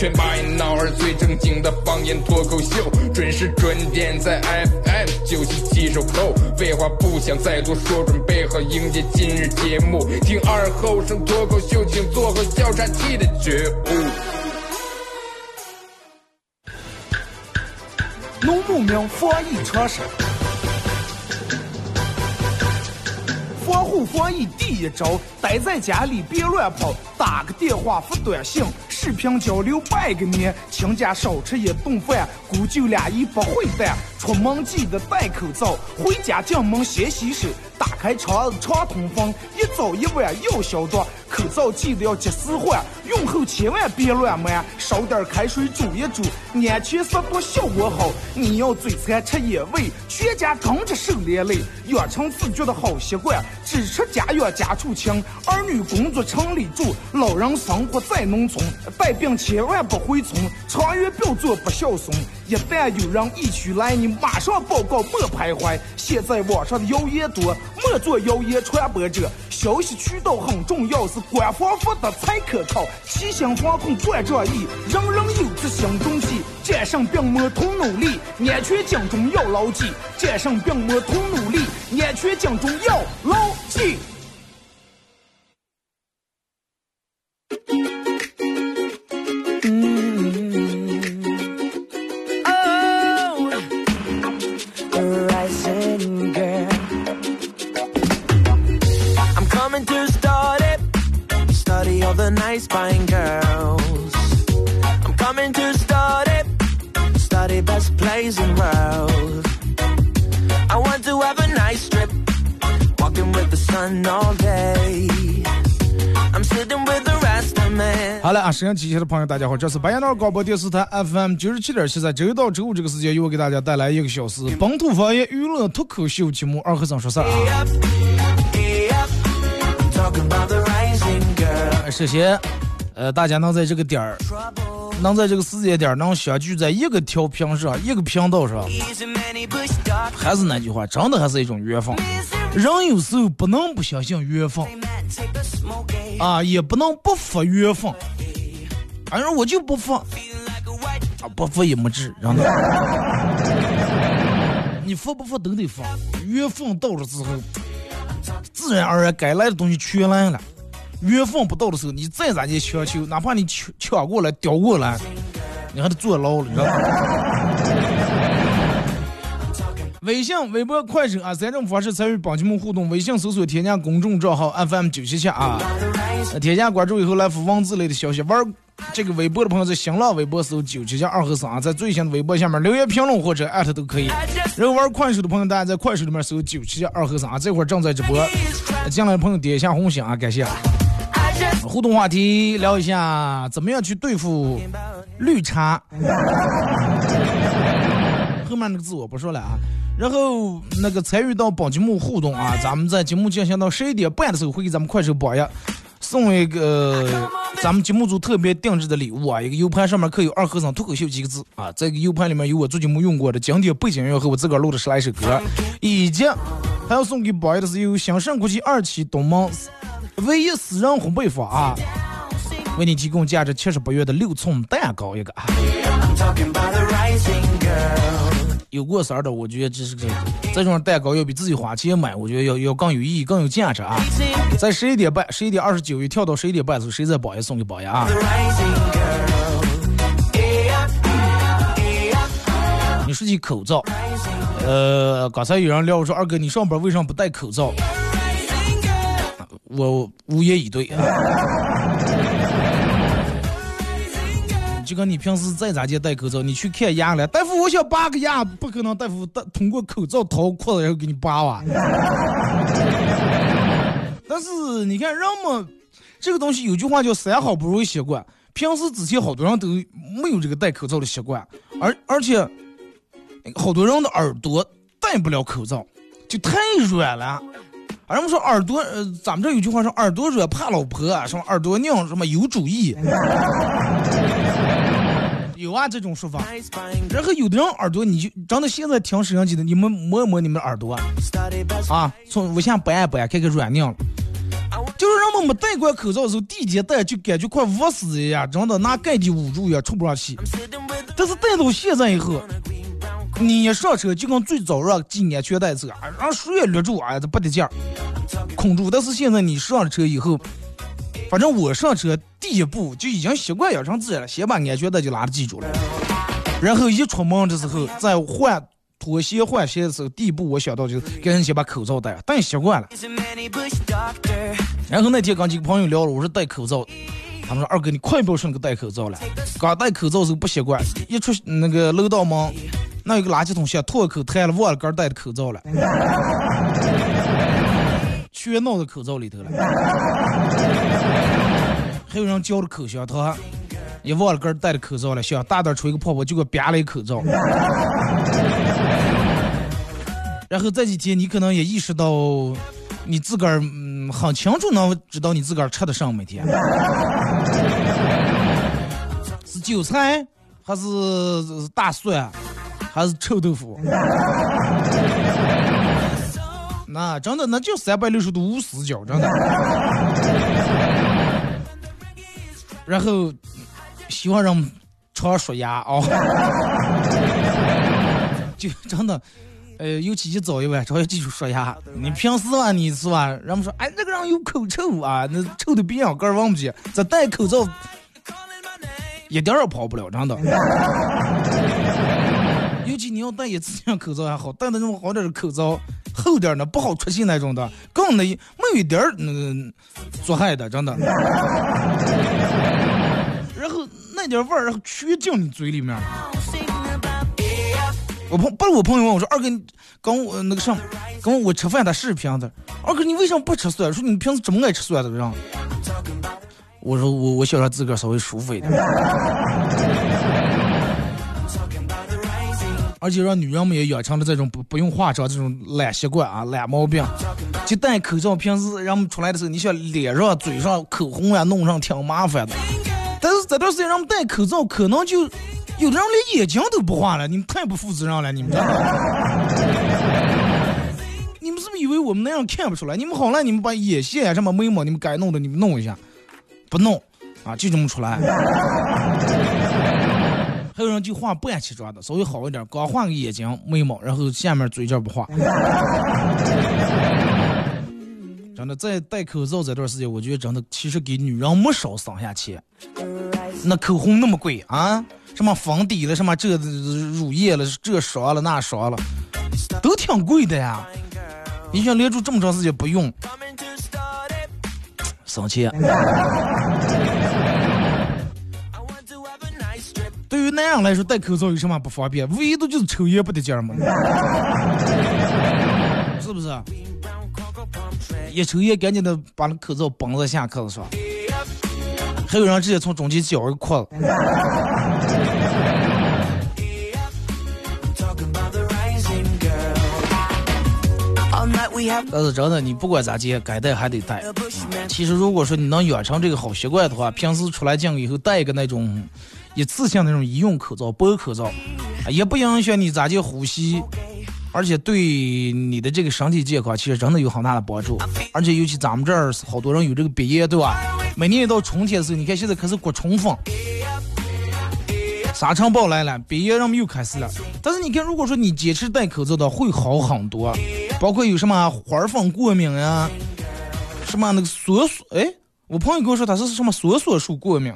全把你脑儿最正经的方言脱口秀，准时准点在 FM 九七七收扣。废话不想再多说，准备好迎接今日节目，听二后生脱口秀，请做好笑岔气的觉悟。农牧民防疫常识，防护防疫第一招，待在家里别乱跑，打个电话发短信，视频交流拜个年，请家少吃一顿饭，姑舅俩一不会淡，出门记得戴口罩，回家进门先洗手，打开窗常通风，一早一晚要消毒，口罩记得要及时换，用后千万别乱买，烧点开水煮一煮，安全消毒效果好。你要嘴馋吃野味，全家跟着受连累，养成自觉的好习惯，只吃家养家畜清，儿女工作城里住，老人生活在农村，带病千万不回村，长远不要做不孝顺。一旦有人疫区来，你马上报告，莫徘徊。现在网上的谣言多，莫做谣言传播者。消息渠道很重要，是官方发的才可靠。齐心防控万仗义，人人有责行动起。战胜病魔同努力，安全警钟要牢记。战胜病魔同努力，安全警钟要牢记。沈阳机前的朋友，大家好，这是白洋淀广播电视台 FM 九十七点七，在周一到周五这个时间，由我给大家带来一个小时本土方言娱乐脱口秀节目《二和尚说事儿》.首先，呃，大家能在这个点儿，能在这个时间点儿能相聚在一个调频上，一个频道上.还是那句话，真的还是一种缘分。人有时候不能不相信缘分 eh? 啊，也不能不服缘分。反正我就不服，啊，不服也没治，真的。你服不服都得服，缘分到了之后，自然而然该来的东西全来了。缘分不到的时候，你再咋地强求，哪怕你抢抢过来、叼过来，你还得坐牢了，你知道吗？微信、微博、快手啊，三种方式参与帮节目互动。微信搜索添加公众账号 FM 九七七啊，添加关注以后来发文字类的消息。玩这个微博的朋友在新浪微博搜九七七二和三啊，在最新的微博下面留言评论或者艾特都可以。然后玩快手的朋友，大家在快手里面搜九七七二和三啊，这会儿正在直播。进来的朋友点一下红心啊，感谢。互动话题聊一下，怎么样去对付绿茶？后面那个字我不说了啊。然后那个参与到本节目互动啊，咱们在节目进行到十一点半的时候，会给咱们快手榜一送一个咱们节目组特别定制的礼物啊，一个 U 盘上面刻有“二和尚脱口秀”几个字。啊，这个 U 盘里面有我做节目用过的经典背景音乐和我自个儿录的十来首歌，以及还要送给榜一的是由兴盛国际二期东门唯一私人烘焙坊啊，为你提供价值七十八元的六寸蛋糕一个有过色儿的，我觉得这是个这种蛋糕要比自己花钱买，我觉得要要更有意义、更有价值啊！在十一点半、十一点二十九一跳到十一点半的时候，谁在榜一送给榜一啊？你说起口罩，呃，刚才有人聊我说二哥你上班为什么不戴口罩？我无言以对啊。就跟你平时再咋地戴口罩，你去看牙了，大夫我想拔个牙，不可能大夫戴通过口罩掏裤子然后给你拔哇。但是你看人们这个东西有句话叫三好不如一习惯，平时之前好多人都没有这个戴口罩的习惯，而而且好多人的耳朵戴不了口罩，就太软了。人们说耳朵，呃，咱们这有句话说耳朵软怕老婆，什么耳朵硬，什么有主意，有啊这种说法。然后有的人耳朵，你就真的现在听摄像机的，你们摸一摸你们的耳朵，啊，从无线掰一掰，看看软硬了。就是人们没戴过口罩的时候，第一天戴就感觉快捂死一样，真的拿盖子捂住也出不上气。但是戴到现在以后。你一上车就跟最早让系安全带走，让谁也勒住，哎，这不得劲儿，控住。但是现在你上了车以后，反正我上车第一步就已经习惯养成自然了，先把安全带就拉着系住了。然后一出门的时候，在换拖鞋换鞋的时候，第一步我想到就是赶紧先把口罩戴，戴习惯了。然后那天跟几个朋友聊了，我说戴口罩，他们说二哥你快不要说那个戴口罩了，刚戴口罩时候不习惯，一出那个楼道门。那有个垃圾桶，先吐口痰了，忘了刚戴的口罩了，全弄到口罩里头了。还有人嚼着口香糖，也忘了刚戴着口罩了，想大胆吹个泡泡，就给憋了一口罩。然后这几天你可能也意识到，你自个儿嗯很清楚能知道你自个儿吃的什么每天，是韭菜还是大蒜？还是臭豆腐，那真的那就三百六十度无死角，真的。然后希望让常刷牙啊，就真的，呃，尤其一早一晚，要记住刷牙。你平时啊，你是吧？人们说，哎，那个人有口臭啊，那臭的比羊肝忘不记。这戴口罩，一点儿也跑不了，真的。其你要戴一次性口罩还好，戴那种好点的口罩，厚点的不好出气那种的，更那没有一点那个作害的，真的。然后那点味儿，然后全进你嘴里面。我朋不是我朋友问我说：“二哥，跟我那个什么，跟我吃饭他视频的。二哥，你为什么不吃蒜？说你平时这么爱吃蒜的人。”我说：“我我想让自个儿稍微舒服一点。”而且让女人们也养成了这种不不用化妆这种懒习惯啊，懒毛病。就戴口罩，平时人们出来的时候，你想脸上、嘴上口红呀弄上挺麻烦的。但是这段时间人们戴口罩，可能就有的人连眼睛都不画了，你们太不负责任了，你们。你们是不是以为我们那样看不出来？你们好了，你们把眼线呀、什么眉毛，你们该弄的你们弄一下，不弄啊，就这么出来。还有人就画半起妆的，稍微好一点，刚画个眼睛、眉毛，然后下面嘴角不画。真的，在戴口罩这段时间，我觉得真的其实给女人没少省下钱。那口红那么贵啊，什么粉底了，什么这乳液了，这刷了那刷了，都挺贵的呀。你想连住这么长时间不用，省钱。对于男人来说，戴口罩有什么不方便？唯一的就是抽烟不得劲儿嘛，是不是？一抽烟，赶紧的把那口罩绑在下课子上。还有人直接从中间绞一个裤子。但是真的，你不管咋接，该戴还得戴。其实如果说你能养成这个好习惯的话，平时出来进以后戴一个那种。一次性那种医用口罩、薄口罩，也不影响你咋地呼吸，而且对你的这个身体健康其实真的有很大的帮助。而且尤其咱们这儿好多人有这个鼻炎，对吧？每年一到春天的时候，你看现在开始刮春风，沙尘暴来了，鼻炎人们又开始了。但是你看，如果说你坚持戴口罩的，会好很多。包括有什么花粉过敏呀，什么那个梭梭，哎，我朋友跟我说他是什么梭梭树过敏。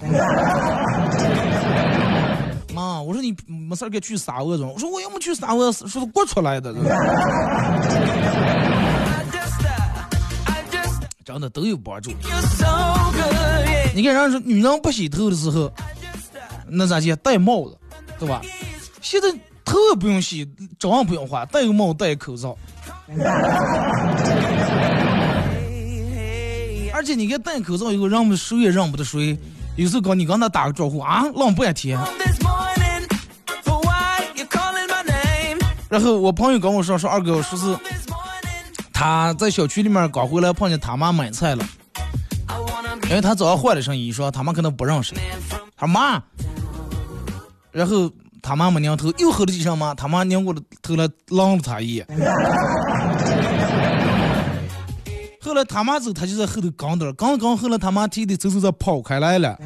我说你没事儿给去撒鹅种，我说我又没去撒鹅，说是过出来的，真的都有帮助。你看人说女人不洗头的时候，那咋介戴帽子，对吧？现在头也不用洗，妆也不用化，戴个帽戴口罩。而且你看戴口罩以后，人们谁也认不得谁。有时候跟你跟他打个招呼啊，浪半天。然后我朋友跟我说说二哥说是他在小区里面刚回来碰见他妈买菜了，因为他早上换了声音，说他妈可能不认识。他妈，然后他妈没拧头，又吼了几声妈，他妈拧过了头来浪了他一眼。后来他妈走，他就在后头刚点儿，刚刚后来他妈提的走走走跑开来了。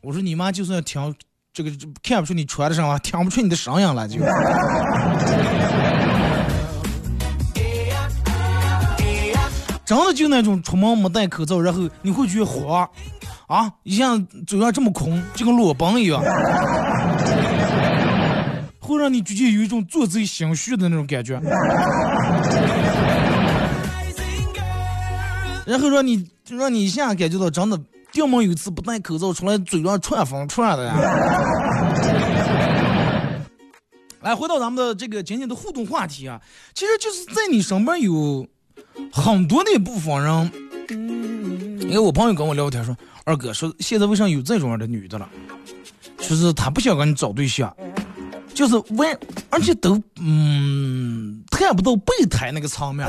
我说你妈就算听这个看不出你穿的什么，听不出你的声音来就。真的就那种出门没戴口罩，然后你会觉得慌，啊，一下嘴上这么空，就跟裸奔一样，会让你直接有一种做贼心虚的那种感觉，然后让你让你一下感觉到真的，掉没有一次不戴口罩出来嘴上串风串的呀。来，回到咱们的这个今天的互动话题啊，其实就是在你身边有很多那部分人，因为我朋友跟我聊天说，二哥说现在为啥有这种样的女的了，就是她不想跟你找对象，就是为而且都嗯看不到备胎那个场面，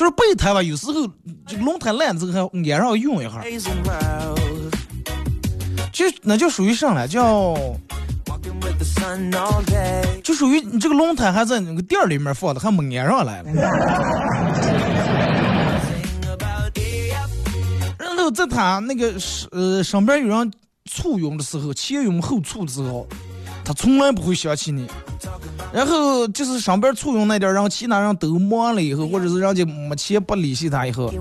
就是备胎吧，有时候这个轮胎烂了之后还挨上用一下.就那就属于上来叫。Walking with the sun all day. 就属于你这个轮胎还在那个店儿里面放的，还没安上来了。然后在他那个是呃上边有人簇拥的时候，前拥后簇的时候，他从来不会想起你。然后就是上边簇拥那点儿，然后其他人都忙了以后，或者是人家没钱不联系他以后，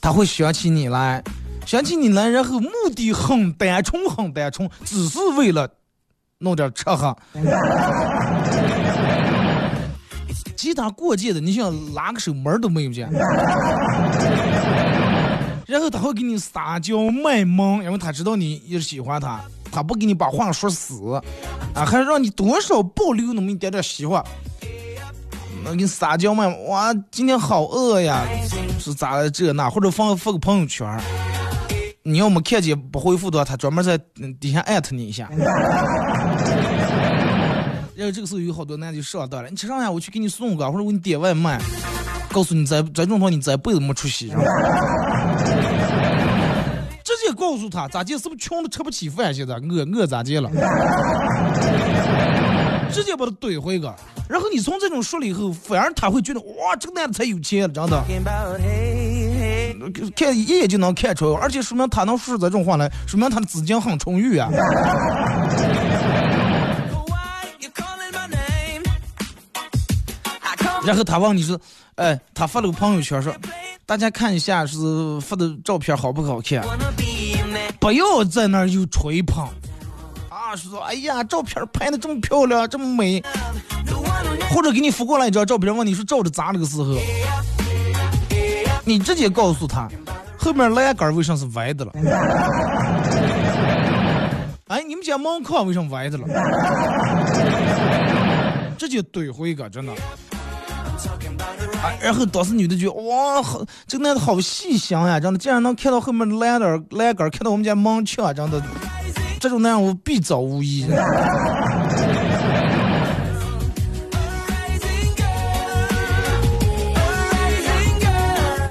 他会想起你来，想起你来，然后目的很单纯，很单纯，只是为了弄点吃喝。其他过界的，你想拉个手门儿都没有见。然后他会给你撒娇卖萌，因为他知道你也喜欢他，他不给你把话说死，啊，还让你多少保留那么一点点希望。那给你撒娇卖萌，哇，今天好饿呀，是咋了这那，或者发发个朋友圈儿，你要没看见不回复的话，他专门在底下艾特你一下。然后这个时候有好多男的就上当了，你吃上呀，我去给你送个，或者我给你点外卖，告诉你这这种话你这辈子没出息。告诉他咋地，是不是穷的吃不起饭？现在饿饿咋地了？直接把他怼回个，然后你从这种说了以后，反而他会觉得哇，这个男的才有钱了，真的，看一眼就能看出来，而且说明他能说出这种话来，说明他的资金很充裕啊。然后他问你说，哎，他发了个朋友圈说，大家看一下是发的照片好不好看？不要在那儿又吹捧啊，说哎呀，照片拍的这么漂亮，这么美，或者给你发过来一张照片，问你说照着咋那个时候，你直接告诉他，后面栏杆为啥是歪的了？哎，你们家门框为什么歪的了？直接怼回一个，真的。然后当时女的就哇，好，这个男的好细心呀，真的，竟然能看到后面栏杆栏杆，看到我们家门墙，真的，这种男人我必遭无疑。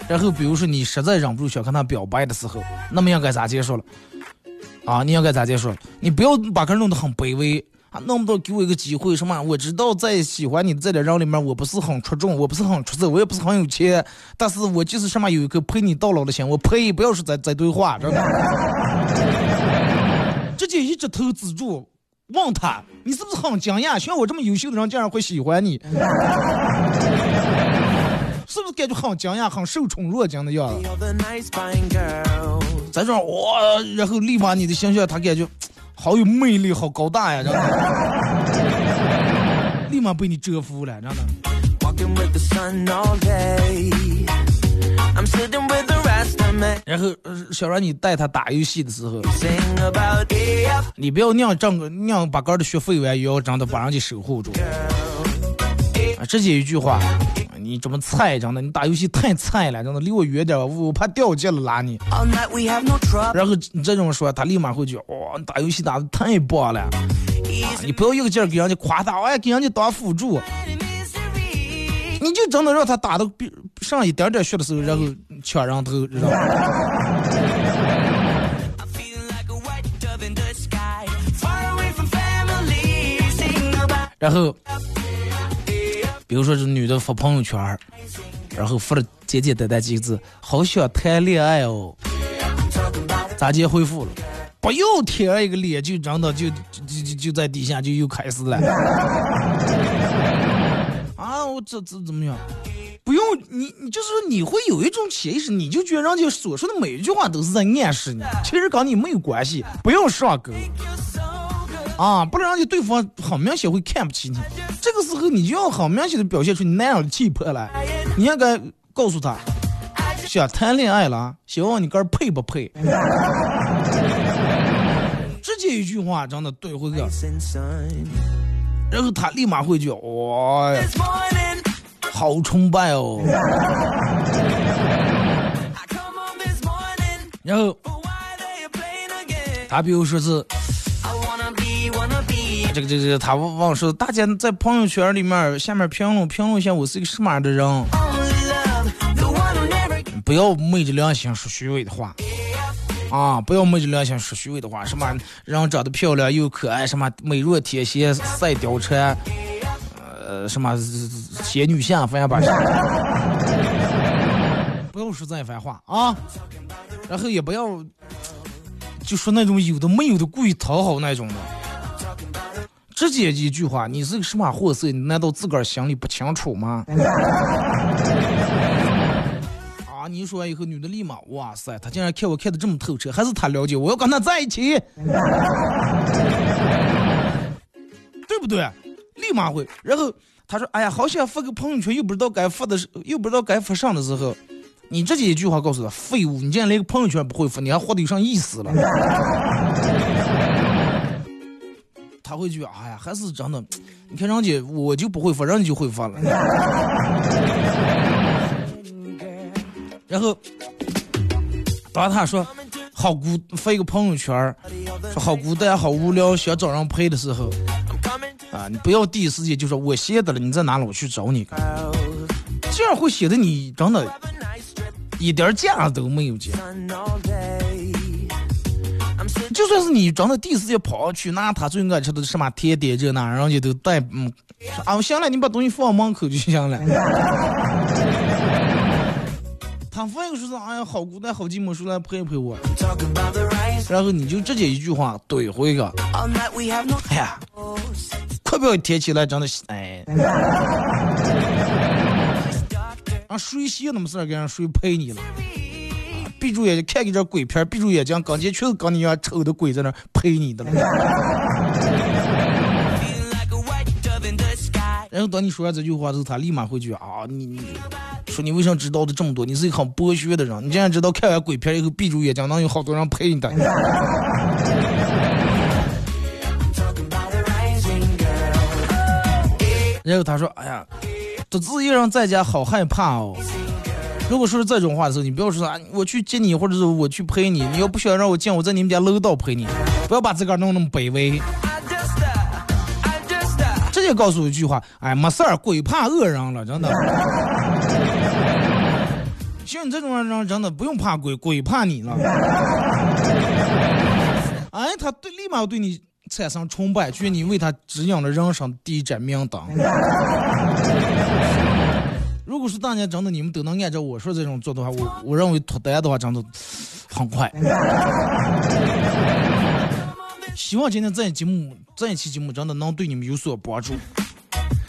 然后比如说你实在忍不住想跟他表白的时候，那么应该咋结束了？啊，你应该咋结束了？你不要把个人弄得很卑微啊，弄不到给我一个机会什么？我知道在喜欢你的这点人里面，我不是很出众，我不是很出色，我也不是很有钱，但是我就是什么有一颗陪你到老的心，我呸！不要说在在对话，真的，直接一直头止住，问他，你是不是很惊讶？像我这么优秀的人竟然会喜欢你？是不是感觉很惊讶、很受宠若惊的样子.在这儿哇，然后立马你的形象，他感觉好有魅力，好高大呀，真的，立马被你折服了，真的。Walking with the sun all day. I'm sitting with the rest of me. 然后呃想让你带他打游戏的时候你不要让挣个让把哥的学费完，也要真的把人家守护住。啊，直接一句话，你这么菜，真的，你打游戏太菜了，真的，离我远点，我怕掉价了拉你。然后你这种说，他立马会觉，哇，你打游戏打的太棒了，你不要一个劲儿给人家夸他，哎，给人家当辅助，你就真的让他打的比上一点点血的时候，然后抢人头，知道吗？然后，比如说这女的发朋友圈然后发了简简单单几个字：“好想谈恋爱哦。”咋接回复了？不要贴一个脸，就真的就就就就在底下就又开始了。啊，我这这怎么样？不用你，你就是说你会有一种潜意识，你就觉得人家所说的每一句话都是在暗示你，其实跟你没有关系，不用上钩。啊，不然人家对方很明显会看不起你。这个时候你就要很明显的表现出你那样的气魄来。你应该告诉他，想谈恋爱了，希望你哥配不配？直接一句话，真的怼回去，然后他立马会觉哇，好崇拜哦。然后他比如说是。这个这个他忘说，大家在朋友圈里面下面评论评论一下我是一个什么样的人，不要昧着良心说虚伪的话啊！不要昧着良心说虚伪的话，什么人长得漂亮又可爱，什么美若天仙赛貂蝉，呃，什么仙女下凡吧，不要说这番话啊！然后也不要就说那种有的没有的故意讨好那种的。直接一句话，你是个什么货色？你难道自个儿心里不清楚吗？啊！你说完以后，女的立马，哇塞，她竟然看我看的这么透彻，还是她了解我，要跟她在一起，对不对？立马会。然后他说，哎呀，好想发个朋友圈，又不知道该发的时，又不知道该发上的时候，你直接一句话告诉他，废物，你竟然连个朋友圈不会发，你还活得有啥意思了？他会觉哎呀，还是真的。你看人家，我就不会发，人家就会发了。然后，当他说好孤发一个朋友圈，说好孤单、好无聊，想找人陪的时候，啊，你不要第一时间就说我闲的了，你在哪里，我去找你。这样会显得你真的，一点架都没有。就算是你真的第一时间跑上去拿他最爱吃的什么甜点这那，人家都带嗯，啊行了，你把东西放门口就行了。他发一个说是哎呀好孤单好寂寞，说来陪陪我。然后你就直接一句话怼回个，哎呀，快不要贴起来真的哎。啊谁闲那么事儿，给人谁陪你了？闭住眼睛看个这鬼片，闭住眼睛，刚进确实跟你一样丑的鬼在那陪你的了。然后当你说完这句话之后，他立马回去啊，你你说你为什么知道的这么多？你是一个很剥削的人，你竟然知道看完鬼片以后闭住眼睛能有好多人陪你的。然后他说：“哎呀，独自一人在家好害怕哦。”如果说是这种话的时候，你不要说啊，我去接你，或者是我去陪你。你要不想让我见，我在你们家楼道陪你，不要把自个儿弄那么卑微。直接告诉我一句话，哎，没事儿，鬼怕恶人了，真的。像你这种人，真的不用怕鬼，鬼怕你了。哎，他对立马对你产生崇拜，觉得你为他指引了人生第一盏明灯。如果是大家真的你们都能按照我说这种做的话，我我认为脱单的话真的很快。希望今天这一节目这一期节目真的能对你们有所帮助。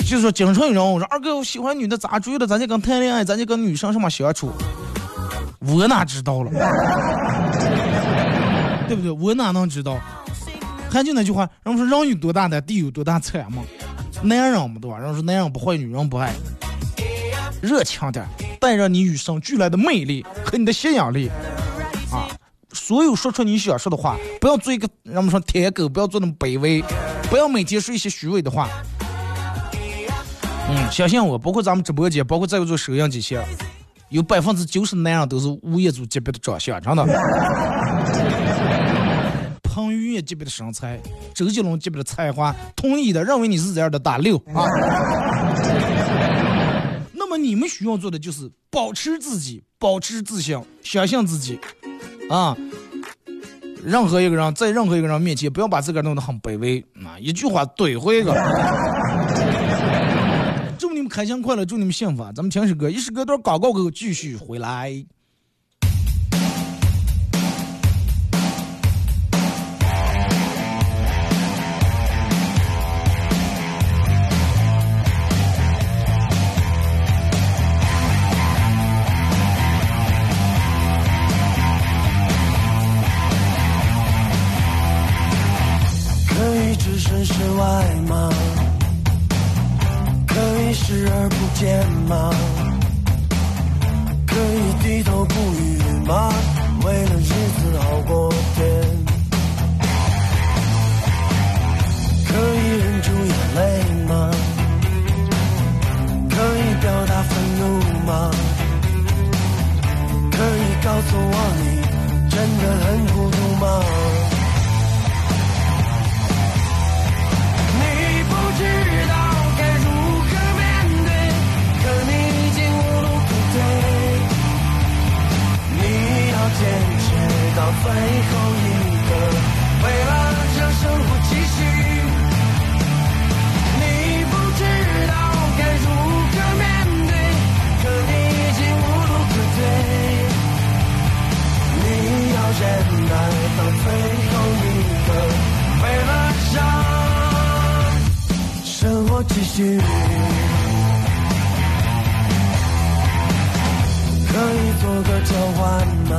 就是说，经常有人我说二哥，我喜欢女的咋追的？咱就跟谈恋爱，咱就跟女生什么相处？我哪知道了？对不对？我哪能知道？还就那句话，人说人有多大的地有多大产嘛？男人嘛对吧？人说男人不坏，女人不爱。热情点，带着你与生俱来的魅力和你的吸引力啊！所有说出你想说的话，不要做一个让我们说舔狗，不要做那么卑微，不要每天说一些虚伪的话。嗯，相信我，包括咱们直播间，包括在座收音机前，有百分之九十男人都是吴彦祖级别的长相，真的。彭于晏级别的身材，周杰伦级别的才华，同意的认为你是这样的打六啊。你们需要做的就是保持自己，保持自信，相信自己啊。任何一个人，在任何一个人面前，不要把自个儿弄得很卑微啊！一句话怼回一个。祝你们开心快乐，祝你们幸福。咱们听首歌，一首歌段广告后继续回来。不见吗？可以低头不语吗？为了日子好过点。可以忍住眼泪吗？可以表达愤怒吗？可以告诉我你真的很孤独吗？到最后一个，为了让生活继续，你不知道该如何面对，可你已经无路可退。你要忍耐到最后一刻，为了让生活继续，可以做个交换吗？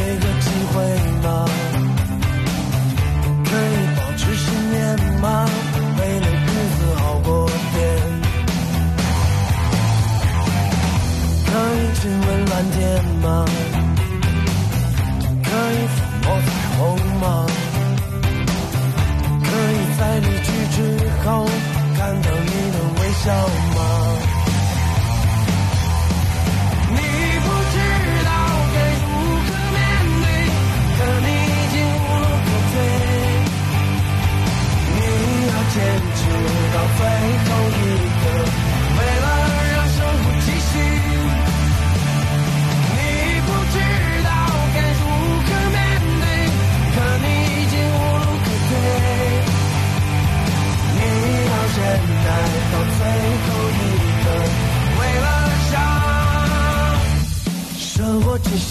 给个机会吗？可以保持信念吗？为了日子好过点。可以亲吻蓝天吗？可以抚摸彩虹吗？可以在离去之后看到你的微笑吗？最后一刻，为了让生活继续。你不知道该如何面对，可你已经无路可退。你要忍耐到最后一刻，为了让生活继续。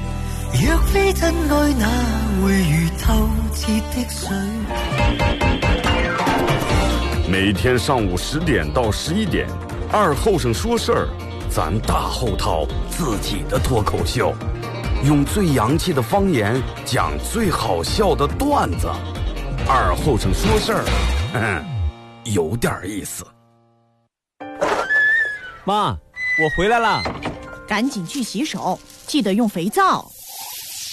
若非真爱，哪会如透彻的水？每天上午十点到十一点，二后生说事儿，咱大后套自己的脱口秀，用最洋气的方言讲最好笑的段子。二后生说事儿，嗯，有点意思。妈，我回来了。赶紧去洗手，记得用肥皂。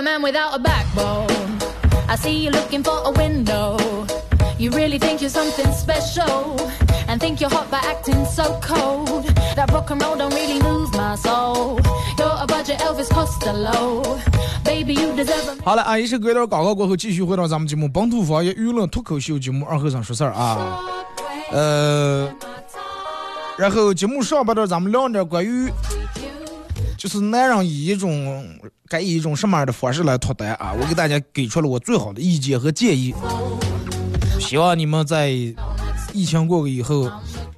A man without a backbone. I see you looking for a window. You really think you're something special. And think you're hot by acting so cold. That rock and roll don't really move my soul. You're a budget Elvis Costello. Baby, you deserve a. 好了啊，一首歌一段广告过后，继续回到咱们节目《本土方言娱乐脱口秀》节目二和尚说事儿啊。呃，然后节目上半段咱们聊点关于，就是男人以一种该以一种什么样的方式来脱单啊？我给大家给出了我最好的意见和建议，希望你们在疫情过去以后，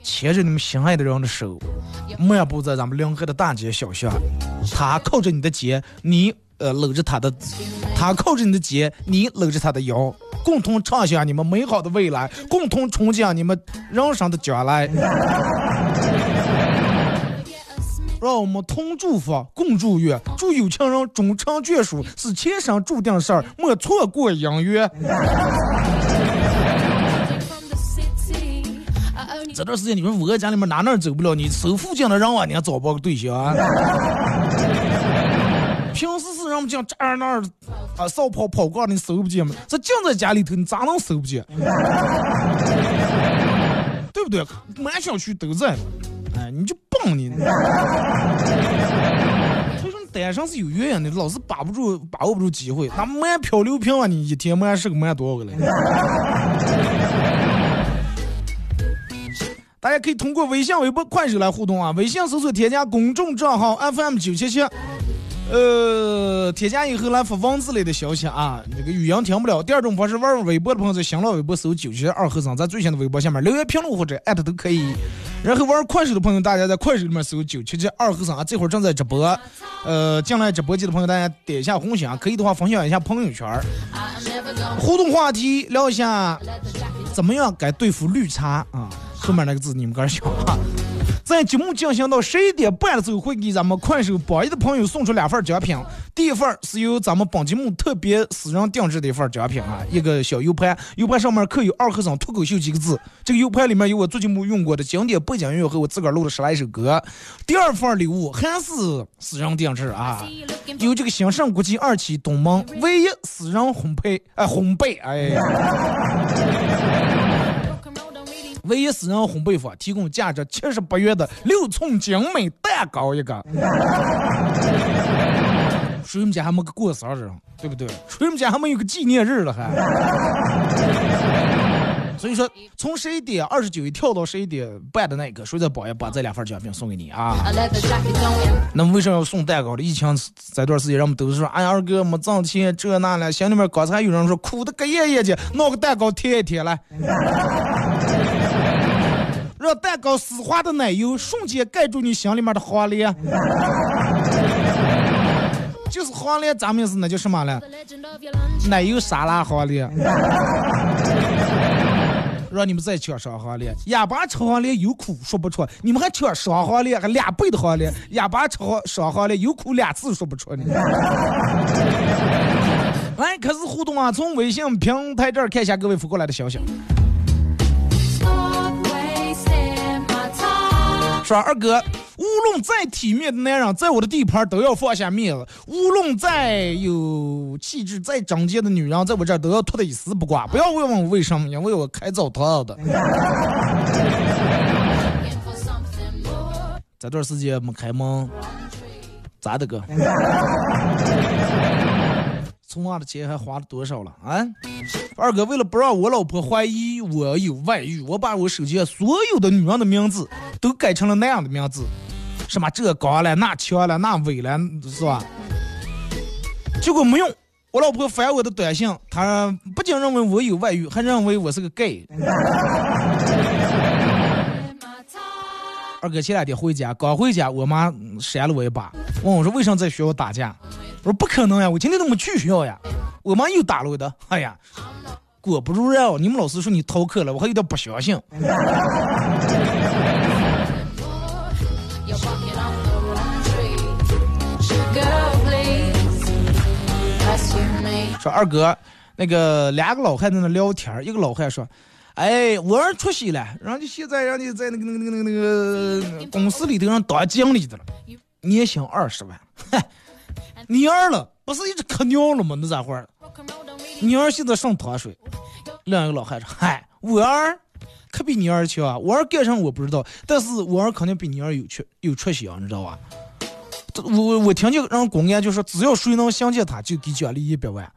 牵着你们心爱的人的手，漫步在咱们临河的大街小巷，他靠着你的肩，你呃搂着他的，他靠着你的肩，你搂着他的腰，共同畅想你们美好的未来，共同憧憬你们人生的将来。让我们同祝福，共祝愿，祝有情人终成眷属，是前生注定事儿，莫错过姻缘。这段时间你们五个家里面哪哪走不了？你搜附近的人啊，你还找不到个对象啊？平时是人们讲这儿那儿啊，少跑跑过你搜不见吗？这净在家里头，你咋能搜不见？对不对？满小区都在，哎，你就蹦你！所以说你单身是有原因的，老是把不住、把握不住机会。那满漂流瓶啊，你一天满十个满多少个嘞？大家可以通过微信、微博、快手来互动啊！微信搜索添加公众账号 FM 九七七，呃，添加以后来发文字类的消息啊，这个语音听不了。第二种方式，玩微博的朋友在新浪微博搜九七二和尚，在最新的微博下面留言评论或者艾特都可以。然后玩快手的朋友，大家在快手里面搜九七七二和尚啊，这会儿正在直播。呃，进来直播间的朋友，大家点一下红心啊，可以的话分享一下朋友圈。互动话题聊一下，怎么样该对付绿茶啊？后面那个字你们个人想啊。在节目进行到十一点半的时候，会给咱们快手榜一的朋友送出两份奖品。第一份是由咱们本节目特别私人定制的一份奖品啊，一个小 U 盘，U 盘上面刻有“二和尚脱口秀”几个字。这个 U 盘里面有我做节目用过的经典背景音乐和我自个儿录的十来首歌。第二份礼物还是私人定制啊，有这个兴盛国际二期东门唯一私人烘焙，哎，烘焙，哎。唯一私人烘焙坊提供价值七十八元的六寸精美蛋糕一个，谁们家还没个过生日，对不对？谁们家还没有个纪念日了还？所以说，从十一点二十九一跳到十一点半的那个，谁在榜一把这两份奖品送给你啊？那么为什么要送蛋糕的？疫情这段时间，人们都是说，哎呀，二哥没挣钱，这那了。心里面刚才有人说，苦的个夜夜去，弄个蛋糕贴一贴来。让蛋糕丝滑的奶油瞬间盖住你心里面的黄连，就是黄连，咱们是那叫什么了？奶油沙拉黄连。让你们再抢双黄连，哑巴吃黄连有苦说不出，你们还抢双黄连，还两倍的黄连，哑巴吃双黄连有苦两次说不出呢。来，开始互动啊！从微信平台这儿看一下各位发过来的消息。说二哥，无论再体面的男人，在我的地盘都要放下面子；无论再有气质、再整洁的女人，在我这儿都要脱得一丝不挂。不要问问我为什么，因为我开澡堂的。这段时间没开门，咋的哥？从娃的钱还花了多少了啊？二哥为了不让我老婆怀疑我有外遇，我把我手机上所有的女人的名字都改成了那样的名字，什么这高了、那强了、那伟了，是吧？结果没用，我老婆翻我的短信，她不仅认为我有外遇，还认为我是个 gay。二哥前两天回家，刚回家，我妈扇了我一把，问我说为什么在学校打架？我说不可能呀，我今天都没去学校呀。我妈又打了我的，哎呀，果不如人，你们老师说你逃课了，我还有点不相信。说二哥，那个两个老汉在那聊天，一个老汉说。哎，我儿出息了，人家现在人家在那个那个那个那个公司里头上当经理的了，年薪二十万。你儿了，不是一直可尿了吗？那咋回事？你儿现在上糖水。另一个老汉说：“嗨，我儿可比你儿强啊，我儿干啥我不知道，但是我儿肯定比你儿有出有出息啊，你知道吧？我我听见让公安就说，只要谁能相见他，就给奖励一百万。”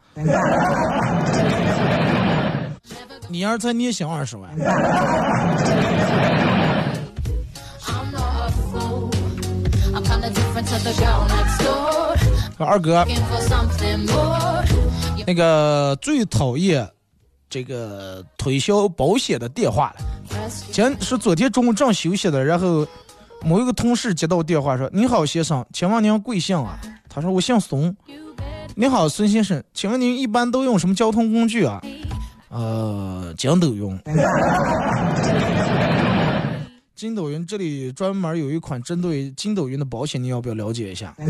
你儿才年薪二十万。说二哥，那个最讨厌这个推销保险的电话了。今是昨天中午正休息的，然后某一个同事接到电话说：“你好，先生，请问您贵姓啊？”他说：“我姓孙。”你好，孙先生，请问您一般都用什么交通工具啊？呃，筋斗云，筋斗云这里专门有一款针对筋斗云的保险，你要不要了解一下？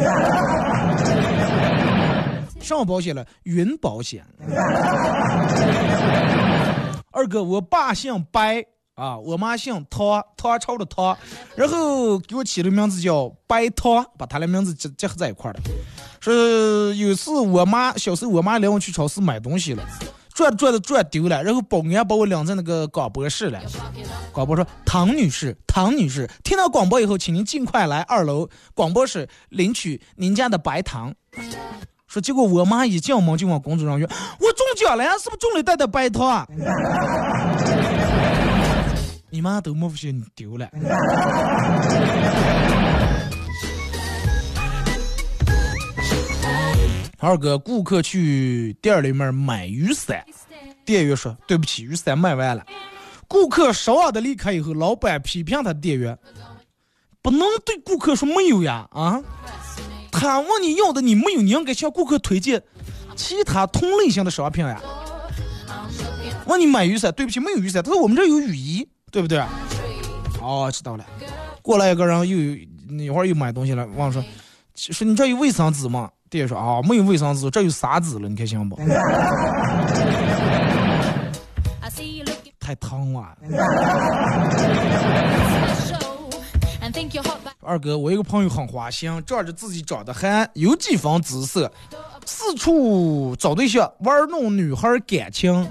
上保险了，云保险。二哥，我爸姓白啊，我妈姓汤，汤超的汤，然后给我起的名字叫白汤，把他的名字结结合在一块儿的。说有次我妈小时候，我妈领我去超市买东西了。转转的转丢了，然后保安把我领在那个广播室了。广播说：“唐女士，唐女士，听到广播以后，请您尽快来二楼广播室领取您家的白糖。”说结果我妈一进门就往工作人员：“我中奖了呀，是不是中了一袋的白糖啊？” 你妈都没发现你丢了。二哥，顾客去店里面买雨伞，店员说：“对不起，雨伞卖完了。”顾客失望的离开以后，老板批评他店员：“不能对顾客说没有呀，啊！他问你要的你没有，你应该向顾客推荐其他同类型的商品呀。问你买雨伞，对不起，没有雨伞，他说我们这有雨衣，对不对？哦，知道了。过来一个人又一会儿又买东西了，忘了说，说你这有卫生纸吗？店说啊，没有卫生纸，这有啥纸了，你看行不？太疼了。二哥，我一个朋友很花心，仗着自己长得憨有几分姿色，四处找对象玩弄女孩感情，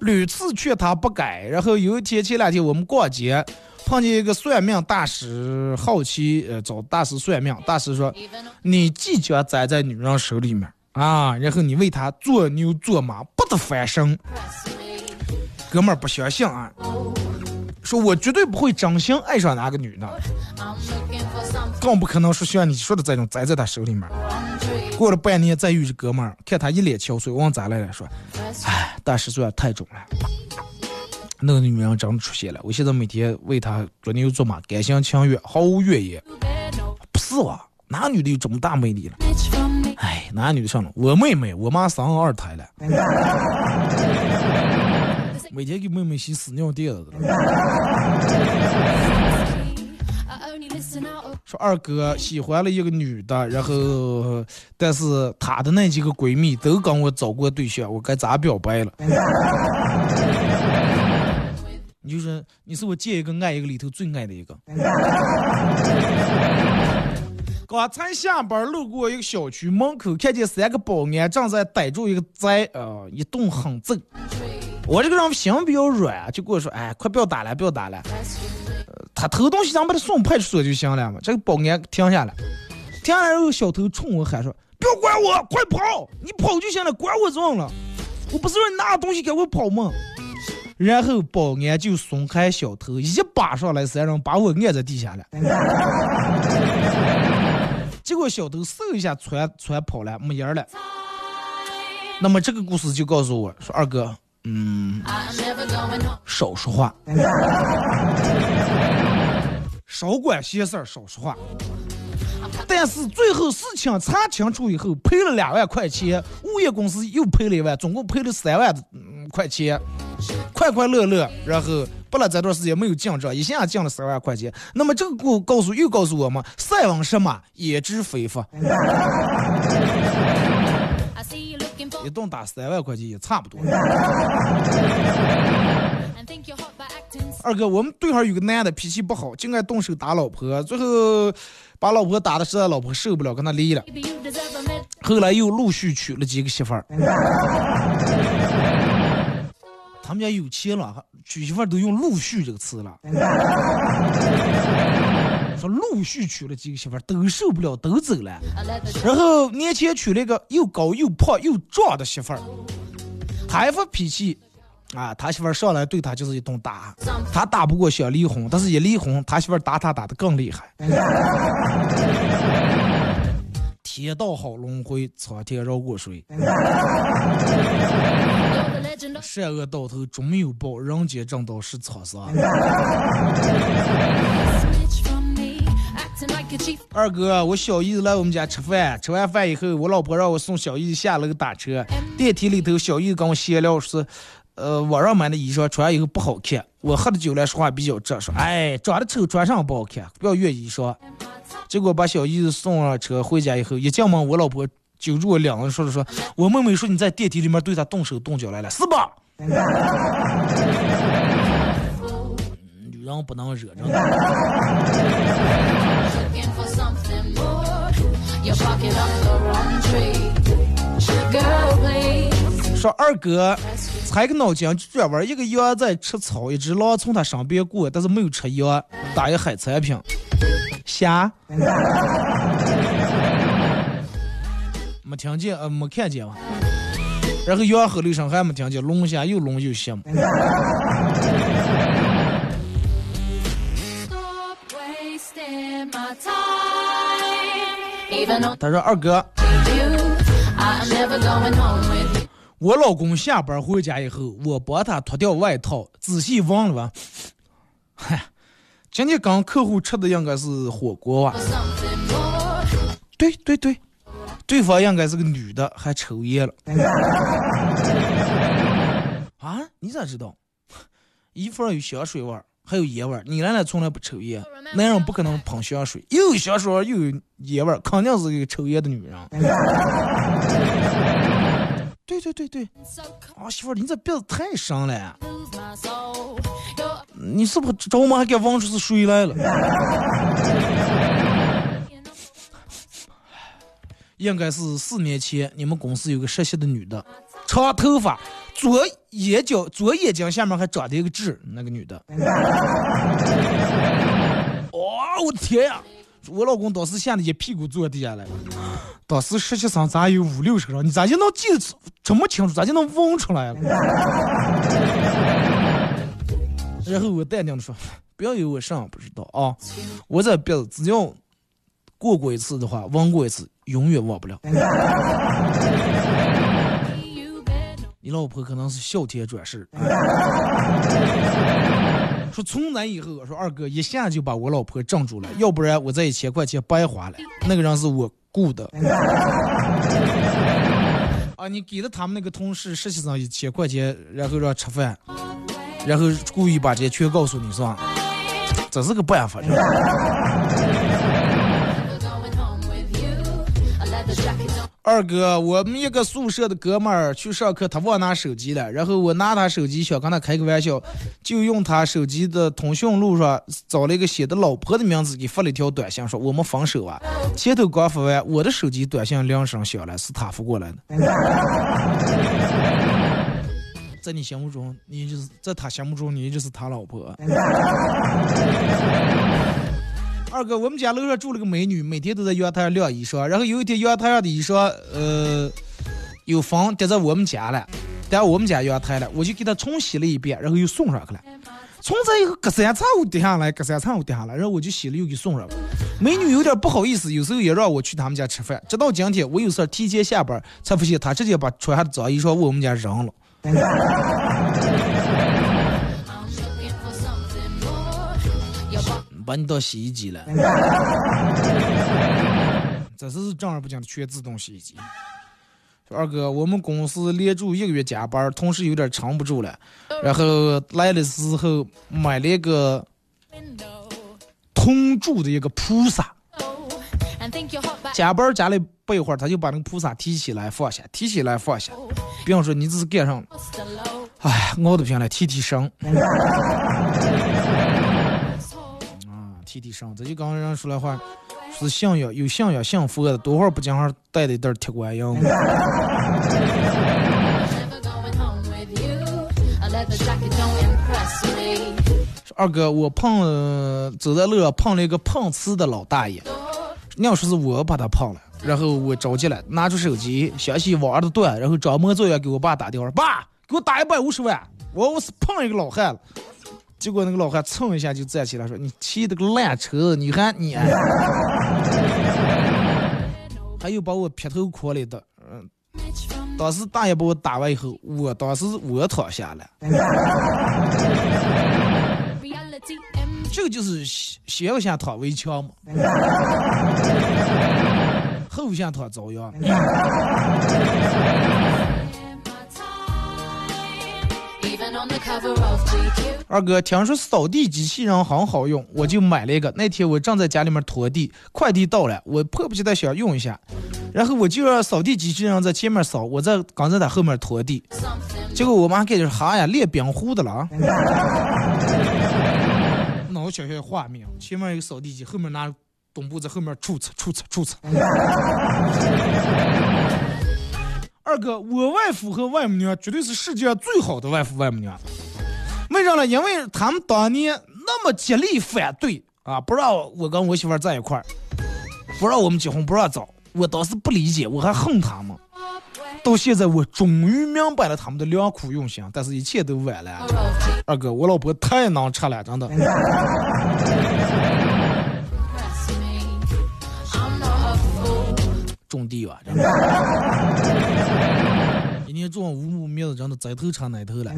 屡次劝他不改。然后有一天，前两天我们逛街。碰见一个算命大师，好奇，呃，找大师算命。大师说：“你即将栽在女人手里面啊，然后你为她做牛做马，不得翻身。”哥们儿不相信啊，说我绝对不会真心爱上哪个女的，更不可能说像你说的这种栽在她手里面。过了半年再遇这哥们儿，看他一脸憔悴，问咋来了？说：“哎，大师算太重了。”那个女人真的出现了，我现在每天为她做牛做马，甘心情愿，毫无怨言。不是哇，哪女的有这么大魅力了？哎，哪女的上了？我妹妹，我妈生二胎了，每天给妹妹洗屎尿垫子。说二哥喜欢了一个女的，然后但是她的那几个闺蜜都跟我找过对象，我该咋表白了？你就说你是我见一个爱一个里头最爱的一个。刚才下班路过一个小区门口，看见三个保安正在逮住一个贼，啊，一顿狠揍。我这个人心比较软，就跟我说：“哎，快不要打了，不要打了。”他偷东西，咱把他送派出所就行了嘛。这个保安停下来，停下来后，小偷冲我喊说：“不要管我，快跑！你跑就行了，管我怎么了？我不是让你拿东西给我跑吗？”然后保安就松开小偷，一把上来三人把我按在地下了。结果小偷嗖一下窜窜跑了，没影了。那么这个故事就告诉我说：“二哥，嗯，少说话，少管闲事儿，少说话。”但是最后事情查清楚以后，赔了两万块钱，物业公司又赔了一万，总共赔了三万块钱，快快乐乐。然后不了这段时间没有进账，一下降了三万块钱。那么这个故告诉又告诉我们，塞翁失马焉知非福。一顿打三万块钱也差不多。二哥，我们队上有个男的脾气不好，就爱动手打老婆，最后把老婆打的实在老婆受不了，跟他离了。后来又陆续娶了几个媳妇儿。他们家有钱了，娶媳妇儿都用“陆续”这个词了。说陆续娶了几个媳妇儿都受不了，都走了。然后年前娶了一个又高又胖又壮的媳妇儿，还发脾气。啊，他媳妇儿上来对他就是一顿打，他打不过想离婚，但是一离婚，他媳妇儿打他打的更厉害。天道好轮回，苍天饶过谁？善恶到头终有报，人间正道是沧桑。二哥，我小姨子来我们家吃饭，吃完饭以后，我老婆让我送小姨子下楼打车，电梯里头，小姨子跟我闲聊说。呃，网上买的衣裳穿以后不好看。我喝的酒来说话比较直，说：“哎，长得丑穿上不好看，不要越衣裳。”结果把小姨子送上车回家以后，一进门，我老婆揪住我两个人说着说：“我妹妹说你在电梯里面对她动手动脚来了，是吧？”女人不能惹着。说二哥。踩个脑筋转弯，一个羊在吃草，一只狼从他身边过，但是没有吃羊，打一海产品，虾，没听见，呃，没看见嘛。然后羊吼了一声，还没听见，龙虾又龙又虾。他说二哥。我老公下班回家以后，我帮他脱掉外套，仔细闻了闻，嗨，今天跟客户吃的应该是火锅吧？对对对，对方应该是个女的，还抽烟了。啊？你咋知道？衣服上有香水味，还有烟味。你奶奶从来不抽烟，男人不可能喷香水，又有香水又有烟味，肯定是个抽烟的女人。对对对对，啊媳妇儿，你这鼻子太深了，你是不是着忙还给闻出是水来了？应该是四年前，你们公司有个实习的女的，长头发，左眼角左眼睛下面还长着一个痣，那个女的。哇，我的天呀！我老公当时吓得一屁股坐地下来了。当时实习生咋有五六十个人？你咋就能记得这么清楚？咋就能问出来了？然后我淡定的说：“不要以为我啥不知道啊，我这辈子只要过过一次的话，忘过一次，永远忘不了。”你老婆可能是哮天转世。说从那以后，我说二哥一下就把我老婆镇住了，要不然我这一千块钱白花了。那个人是我雇的。啊，你给了他们那个同事实习生一千块钱，然后让吃饭，然后故意把这些全告诉你是吧？这是个办法。是吧二哥，我们一个宿舍的哥们儿去上课，他忘拿手机了，然后我拿他手机想跟他开个玩笑，就用他手机的通讯录上找了一个写的老婆的名字，给发了一条短信，说我们分手啊。前头刚发完，我的手机短信铃声响了，是他发过来的。在你心目中，你就是在他心目中，你就是他老婆。二哥，我们家楼上住了个美女，每天都在阳台上晾衣裳。然后有一天阳台上的衣裳，呃，有风跌在我们家了，跌我们家阳台了，我就给她重洗了一遍，然后又送上去了。从这以后隔三差五跌下来，隔三差五跌下来，然后我就洗了又给送上了。美女有点不好意思，有时候也让我去他们家吃饭。直到今天，我有事提前下班，才发现她直接把穿下的脏衣裳往我们家扔了。把你当洗衣机了，这是正儿八经的全自动洗衣机。二哥，我们公司连住一个月加班，同事有点撑不住了，然后来的时候买了一个同住的一个菩萨，加班加了不一会儿，他就把那个菩萨提起来放下，提起来放下。比方说你这是干上，哎，熬的不行了，提提神。提提神，这就刚刚人说来话，是信仰有信仰信佛的，多会儿不讲话带的一袋铁观音。二哥，我碰走在路上碰了一个碰瓷的老大爷，你要说是我把他碰了，然后我着急了，拿出手机想起网上的段，然后装模作样给我爸打电话，爸，给我打一百五十万，我我是碰一个老汉了。结果那个老汉蹭一下就站起来说：“你骑的个烂车，你看你。”还又把我劈头磕了的，嗯，当时大爷把我打完以后，我当时我躺下了。这个就是先先躺围墙嘛，后先躺遭殃。二哥，听说扫地机器人很好用，我就买了一个。那天我正在家里面拖地，快递到了，我迫不及待想用一下，然后我就让扫地机器人在前面扫，我在刚才在后面拖地。结果我妈开始哈呀练冰壶的了啊！脑想象画面，前面有个扫地机，后面拿墩布在后面杵擦杵擦杵擦。二哥，我外父和外母娘绝对是世界上最好的外父外母娘。为啥呢？因为他们当年那么极力反对啊，不让我跟我媳妇在一块儿，不让我们结婚，不让早。我当时不理解，我还恨他们。到现在，我终于明白了他们的良苦用心，但是一切都晚了。二哥，我老婆太能吃了，真的。种地吧，真的。一年种五亩苗子，真的这头插那头了。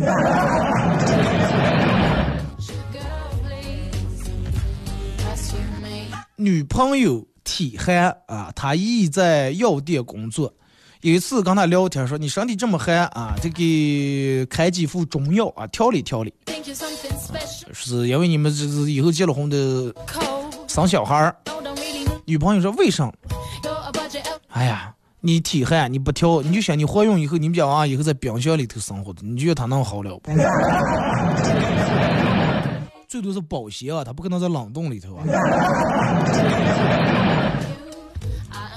女朋友体寒啊，她姨在药店工作。有一次跟她聊天，说你身体这么寒啊，就给开几副中药啊，调理调理。是因为你们这是以后结了婚的生小孩儿。女朋友说为什么？哎呀，你体寒你不调，你就想你怀孕以后，你们家娃以后在冰箱里头生活的，你觉得他能好了不？最多是保鲜啊，他不可能在冷冻里头啊。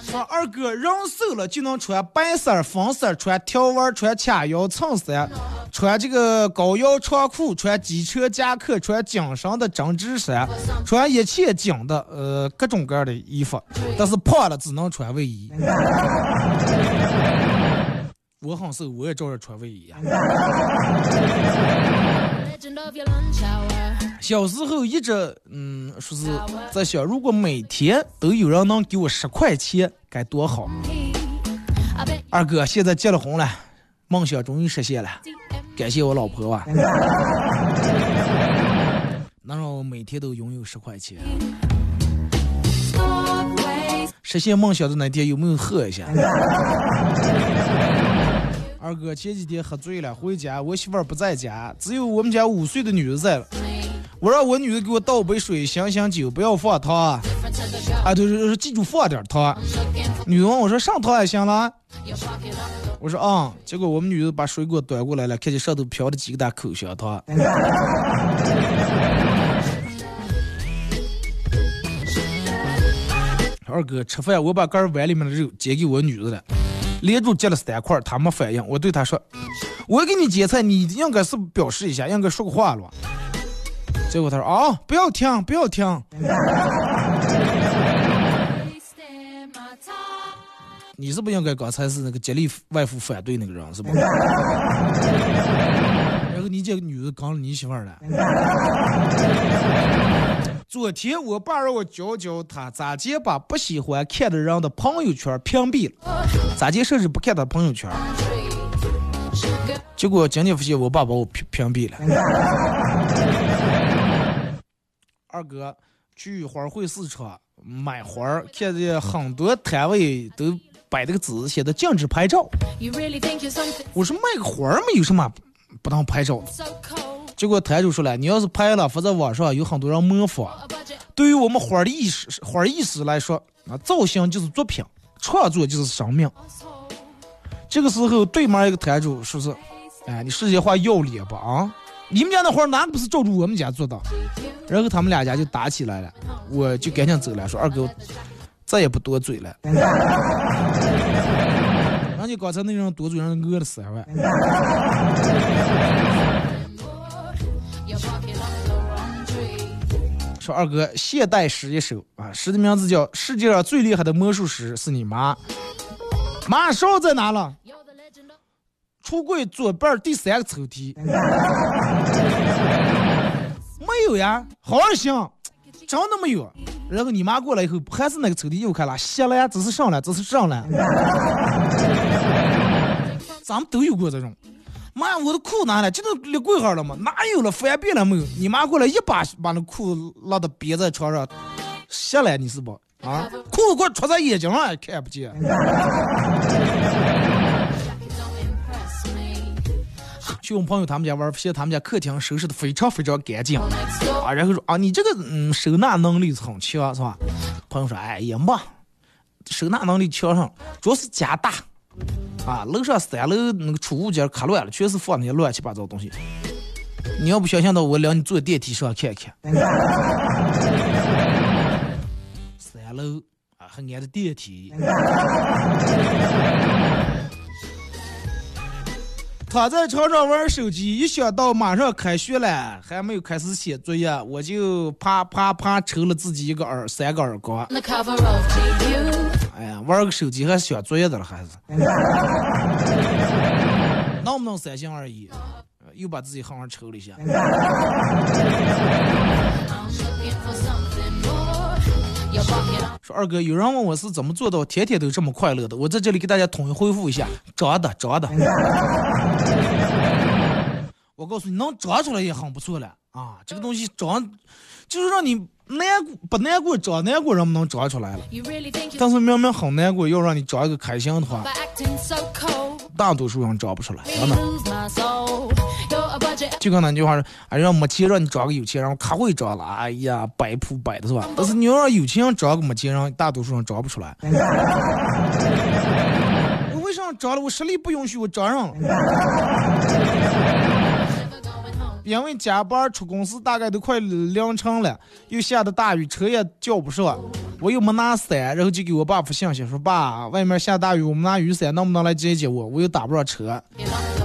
说二哥人瘦了就能穿白色、粉色，穿条纹、穿卡腰衬衫，穿这个高腰长裤，穿机车夹克，穿紧身的针织衫，穿一切紧的呃各种各样的衣服，但是胖了只能穿卫衣。我很瘦，我也照样穿卫衣呀。小时候一直嗯说是在想，如果每天都有人能给我十块钱，该多好。二哥现在结了婚了，梦想终于实现了，感谢我老婆吧，能让我每天都拥有十块钱。实现梦想的那天有没有喝一下？二哥前几天喝醉了，回家我媳妇儿不在家，只有我们家五岁的女儿在了。我让我女儿给我倒杯水，醒醒酒，不要放糖啊！啊，对，是记住放点糖。女的问我说上糖也行了，我说啊，结果我们女的把水果端过来了，看见上头飘着几个大口香糖。二哥吃饭，我把盖碗里面的肉夹给我女的了，连住夹了三块，她没反应。我对她说：“我给你夹菜，你应该是表示一下，应该说个话了。”结果她说：“啊，不要听，不要停。” 你是不是应该刚才是那个极力外父反对那个人是吧？然后你这个女的刚了你媳妇儿了。昨天我爸让我教教他咋接把不喜欢看的人的朋友圈屏蔽了，咋接设置不看他朋友圈。结果今天发现我爸把我屏屏蔽了。二哥去花卉市场买花儿，看见很多摊位都摆这个纸，写的禁止拍照。我说卖个花儿没有什么不能拍照的。结果摊主说了，你要是拍了发在网上，有很多人模仿。对于我们花儿的意识、花儿意识来说，啊，造型就是作品，创作就是生命。这个时候，对面一个摊主说是，哎，你说这话要脸吧啊？你们家那花哪个不是照着我们家做的？然后他们两家就打起来了，我就赶紧走了，说二哥，再也不多嘴了。人家刚才那人多嘴，让人饿了三万。说二哥，现代诗一首啊，诗的名字叫《世界上最厉害的魔术师是你妈》。妈，勺在哪了？橱柜左边第三个抽屉。没有呀，好好想，真的没有。然后你妈过来以后，还是那个抽屉又开了，下了呀，只是上了，只是上了。咱们都有过这种。妈，我的裤拿了？这都立柜上了吗？哪有了？翻遍了没有？你妈过来一把把那裤拉到别在床上，下来你是不？啊，裤子给我戳在眼睛上也看不见。去我朋友他们家玩，发现他们家客厅收拾的非常非常干净啊。然后说啊，你这个嗯收纳能力是很强，是吧？朋友说，哎呀妈，收纳能力强上，主要是家大。啊，楼上三楼那个储物间可乱了，全是放那些乱七八糟东西。你要不相信的，我领你坐电梯上看看。三楼啊，还挨着电梯。躺在床上玩手机，一想到马上开学了，还没有开始写作业，我就啪啪啪抽了自己一个耳三个耳光。哎呀，玩个手机还写作业的了，还是？能不能三心二意？又把自己狠狠抽了一下。说二哥，有人问我是怎么做到天天都这么快乐的，我在这里给大家统一回复一下：长的，长的。我告诉你，能长出来也很不错了啊！这个东西长，就是让你难过不难过，长难过人不能长出来了。但是明明很难过，要让你长一个开心的话，大多数人长不出来，真的。就跟那句话说，哎，让没钱让你找个有钱人，我可会找了，哎呀，摆谱摆的是吧？但是你要让有钱人找个没钱人，大多数人找不出来。我为啥找了？我实力不允许我长上。因为加班出公司大概都快凌晨了，又下的大雨，车也叫不上，我又没拿伞，然后就给我爸发信息说：“爸，外面下大雨，我们拿雨伞能不能来接接我？我又打不上车。”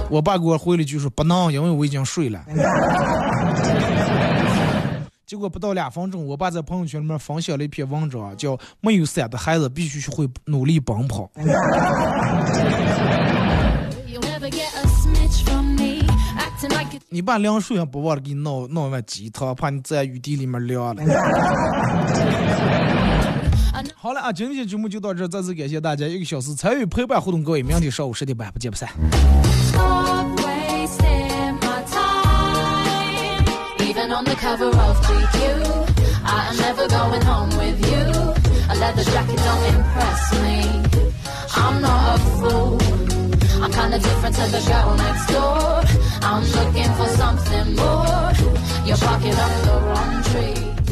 我爸给我回了一句说：“不能，因为我已经睡了。”结果不到两分钟，我爸在朋友圈里面分享了一篇文章，叫《没有伞的孩子必须学会努力奔跑》。你把凉水也不忘了给你弄弄碗鸡汤，怕你在雨地里面凉了。好了啊，今天节目就到这，再次感谢大家一个小时参与陪伴互动，各位，明天上午十点半不见不散。I'm kinda different to the girl next door. I'm looking for something more. You're barking up the wrong tree.